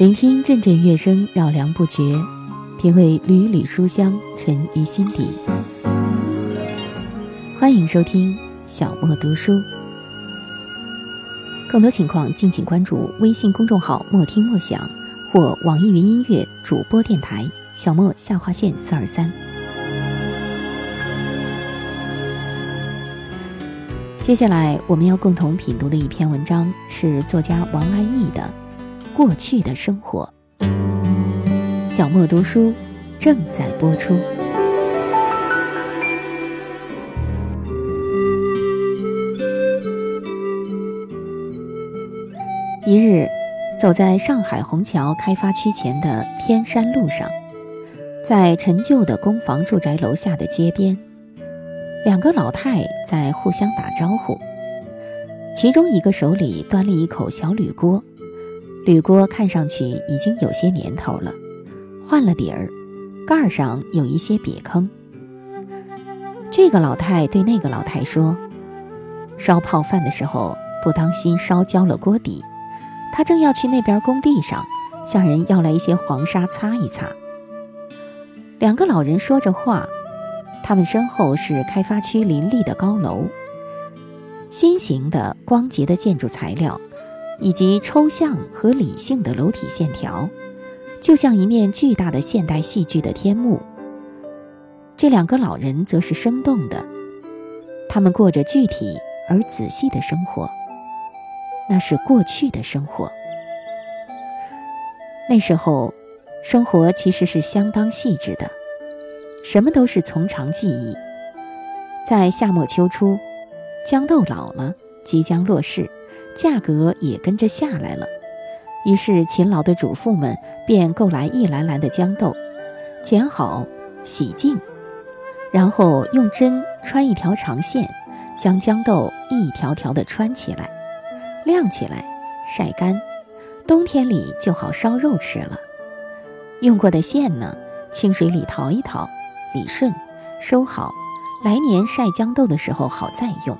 聆听阵阵乐声，绕梁不绝；品味缕缕书香，沉于心底。欢迎收听小莫读书，更多情况敬请关注微信公众号“莫听莫想”或网易云音乐主播电台“小莫下划线四二三”。接下来我们要共同品读的一篇文章是作家王安忆的。过去的生活，小莫读书正在播出。一日，走在上海虹桥开发区前的天山路上，在陈旧的公房住宅楼下的街边，两个老太在互相打招呼，其中一个手里端了一口小铝锅。铝锅看上去已经有些年头了，换了底儿，盖儿上有一些瘪坑。这个老太对那个老太说：“烧泡饭的时候不当心烧焦了锅底，她正要去那边工地上向人要来一些黄沙擦一擦。”两个老人说着话，他们身后是开发区林立的高楼，新型的光洁的建筑材料。以及抽象和理性的楼体线条，就像一面巨大的现代戏剧的天幕。这两个老人则是生动的，他们过着具体而仔细的生活，那是过去的生活。那时候，生活其实是相当细致的，什么都是从长计议。在夏末秋初，豇豆老了，即将落市。价格也跟着下来了，于是勤劳的主妇们便购来一篮篮的豇豆，剪好、洗净，然后用针穿一条长线，将豇豆一条条的穿起来，晾起来，晒干，冬天里就好烧肉吃了。用过的线呢，清水里淘一淘，理顺，收好，来年晒豇豆的时候好再用。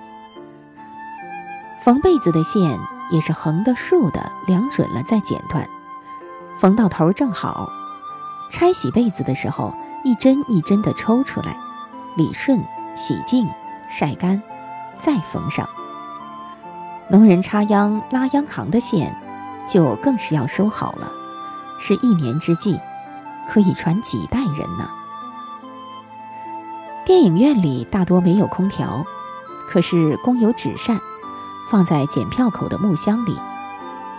缝被子的线也是横的、竖的，量准了再剪断，缝到头正好。拆洗被子的时候，一针一针的抽出来，理顺、洗净、晒干，再缝上。农人插秧、拉秧行的线，就更是要收好了，是一年之计，可以传几代人呢。电影院里大多没有空调，可是供有纸扇。放在检票口的木箱里，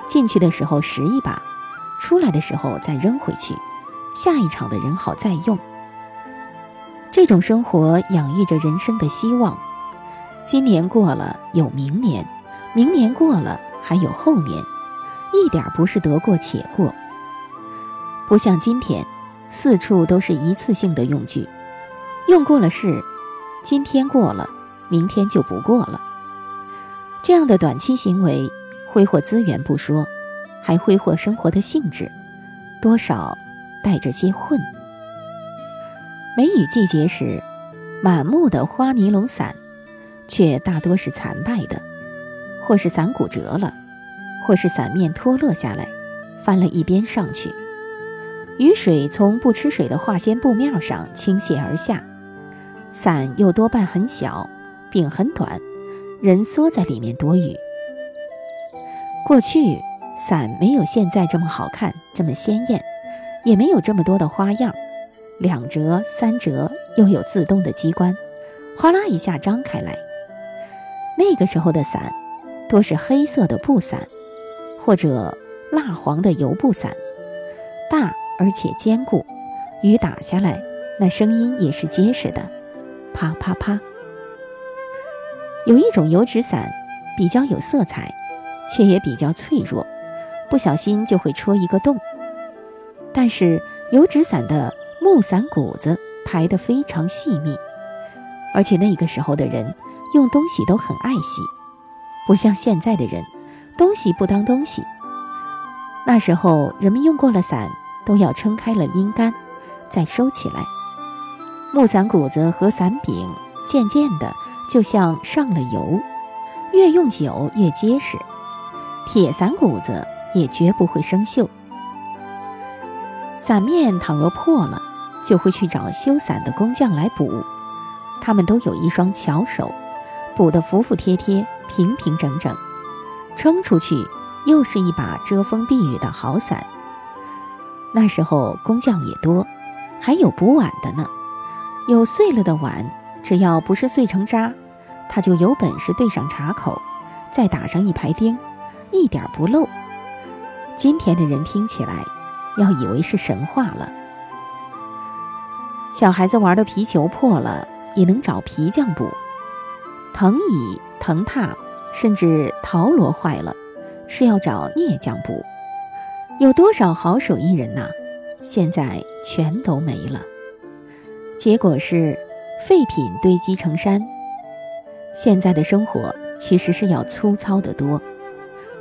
进去的时候拾一把，出来的时候再扔回去，下一场的人好再用。这种生活养育着人生的希望。今年过了有明年，明年过了还有后年，一点不是得过且过。不像今天，四处都是一次性的用具，用过了是，今天过了，明天就不过了。这样的短期行为，挥霍资源不说，还挥霍生活的兴致，多少带着些混。梅雨季节时，满目的花尼龙伞，却大多是残败的，或是伞骨折了，或是伞面脱落下来，翻了一边上去。雨水从不吃水的化纤布面上倾泻而下，伞又多半很小，柄很短。人缩在里面躲雨。过去伞没有现在这么好看，这么鲜艳，也没有这么多的花样，两折、三折，又有自动的机关，哗啦一下张开来。那个时候的伞，多是黑色的布伞，或者蜡黄的油布伞，大而且坚固，雨打下来，那声音也是结实的，啪啪啪。有一种油纸伞，比较有色彩，却也比较脆弱，不小心就会戳一个洞。但是油纸伞的木伞骨子排得非常细密，而且那个时候的人用东西都很爱惜，不像现在的人，东西不当东西。那时候人们用过了伞，都要撑开了阴干，再收起来。木伞骨子和伞柄渐渐的。就像上了油，越用久越结实，铁伞骨子也绝不会生锈。伞面倘若破了，就会去找修伞的工匠来补。他们都有一双巧手，补得服服帖帖、平平整整，撑出去又是一把遮风避雨的好伞。那时候工匠也多，还有补碗的呢。有碎了的碗，只要不是碎成渣，他就有本事对上茶口，再打上一排钉，一点不漏。今天的人听起来，要以为是神话了。小孩子玩的皮球破了。也能找皮匠补，藤椅、藤榻，甚至陶锣坏了，是要找镍匠补。有多少好手艺人呐？现在全都没了。结果是废品堆积成山。现在的生活其实是要粗糙得多，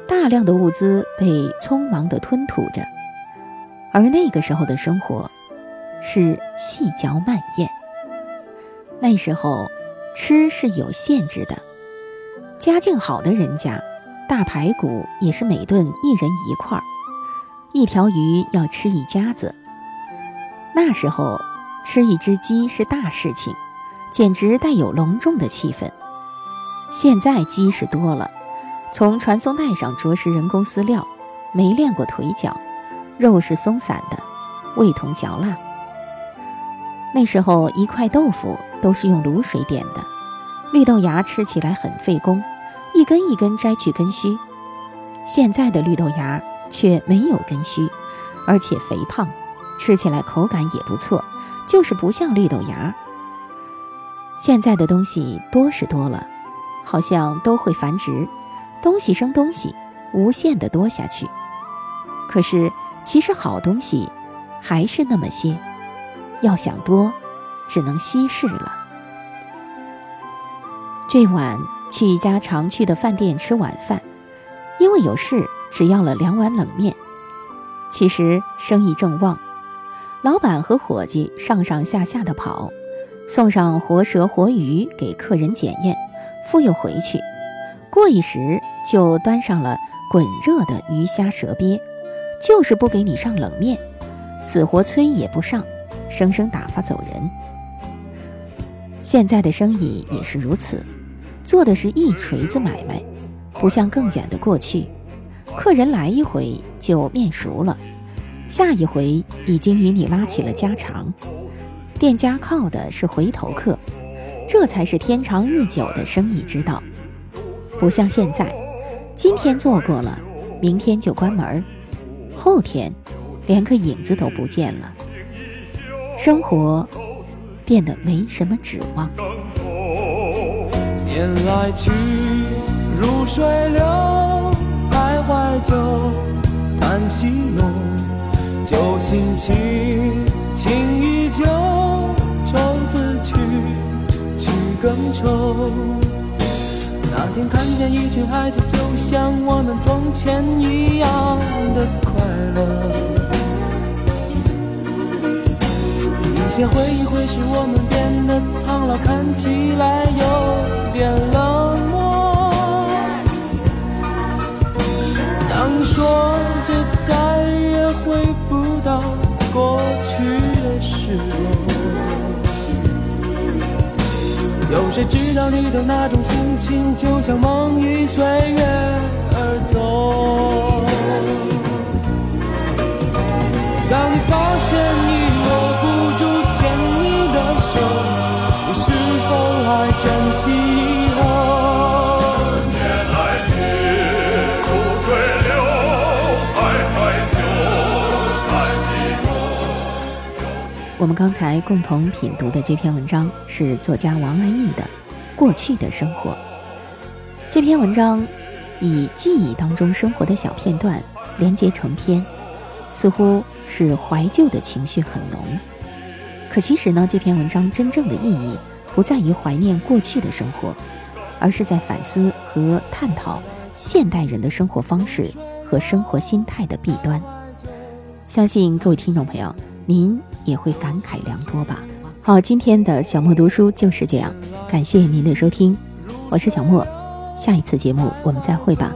大量的物资被匆忙地吞吐着，而那个时候的生活是细嚼慢咽。那时候，吃是有限制的。家境好的人家，大排骨也是每顿一人一块儿，一条鱼要吃一家子。那时候，吃一只鸡是大事情，简直带有隆重的气氛。现在鸡是多了，从传送带上着实人工饲料，没练过腿脚，肉是松散的，味同嚼蜡。那时候一块豆腐。都是用卤水点的，绿豆芽吃起来很费工，一根一根摘去根须。现在的绿豆芽却没有根须，而且肥胖，吃起来口感也不错，就是不像绿豆芽。现在的东西多是多了，好像都会繁殖，东西生东西，无限的多下去。可是其实好东西还是那么些，要想多。只能稀释了。这晚去一家常去的饭店吃晚饭，因为有事，只要了两碗冷面。其实生意正旺，老板和伙计上上下下的跑，送上活蛇活鱼给客人检验，复又回去。过一时就端上了滚热的鱼虾蛇鳖，就是不给你上冷面，死活催也不上，生生打发走人。现在的生意也是如此，做的是一锤子买卖，不像更远的过去，客人来一回就面熟了，下一回已经与你拉起了家常，店家靠的是回头客，这才是天长日久的生意之道，不像现在，今天做过了，明天就关门后天连个影子都不见了，生活。变得没什么指望。年来去如水流，更愁。那天看见一群孩子，就像我们从前一样的快乐。一些回忆会使我们变得苍老，看起来有点冷漠。当你说着有谁知道你的那种心情，就像梦已随月而走。当你发现你握不住牵你的手。我们刚才共同品读的这篇文章是作家王安忆的《过去的生活》。这篇文章以记忆当中生活的小片段连接成篇，似乎是怀旧的情绪很浓。可其实呢，这篇文章真正的意义不在于怀念过去的生活，而是在反思和探讨现代人的生活方式和生活心态的弊端。相信各位听众朋友，您也会感慨良多吧。好今天的小莫读书就是这样感谢您的收听。我是小莫下一次节目我们再会吧。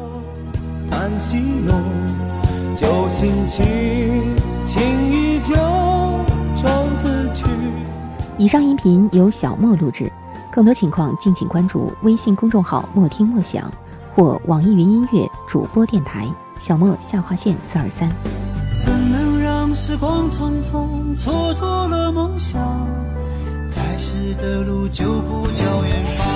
以上音频由小莫录制更多情况敬请关注微信公众号莫听莫想或网易云音乐主播电台小莫下划线四二三。怎么时光匆匆蹉跎了梦想开始的路就不叫远方。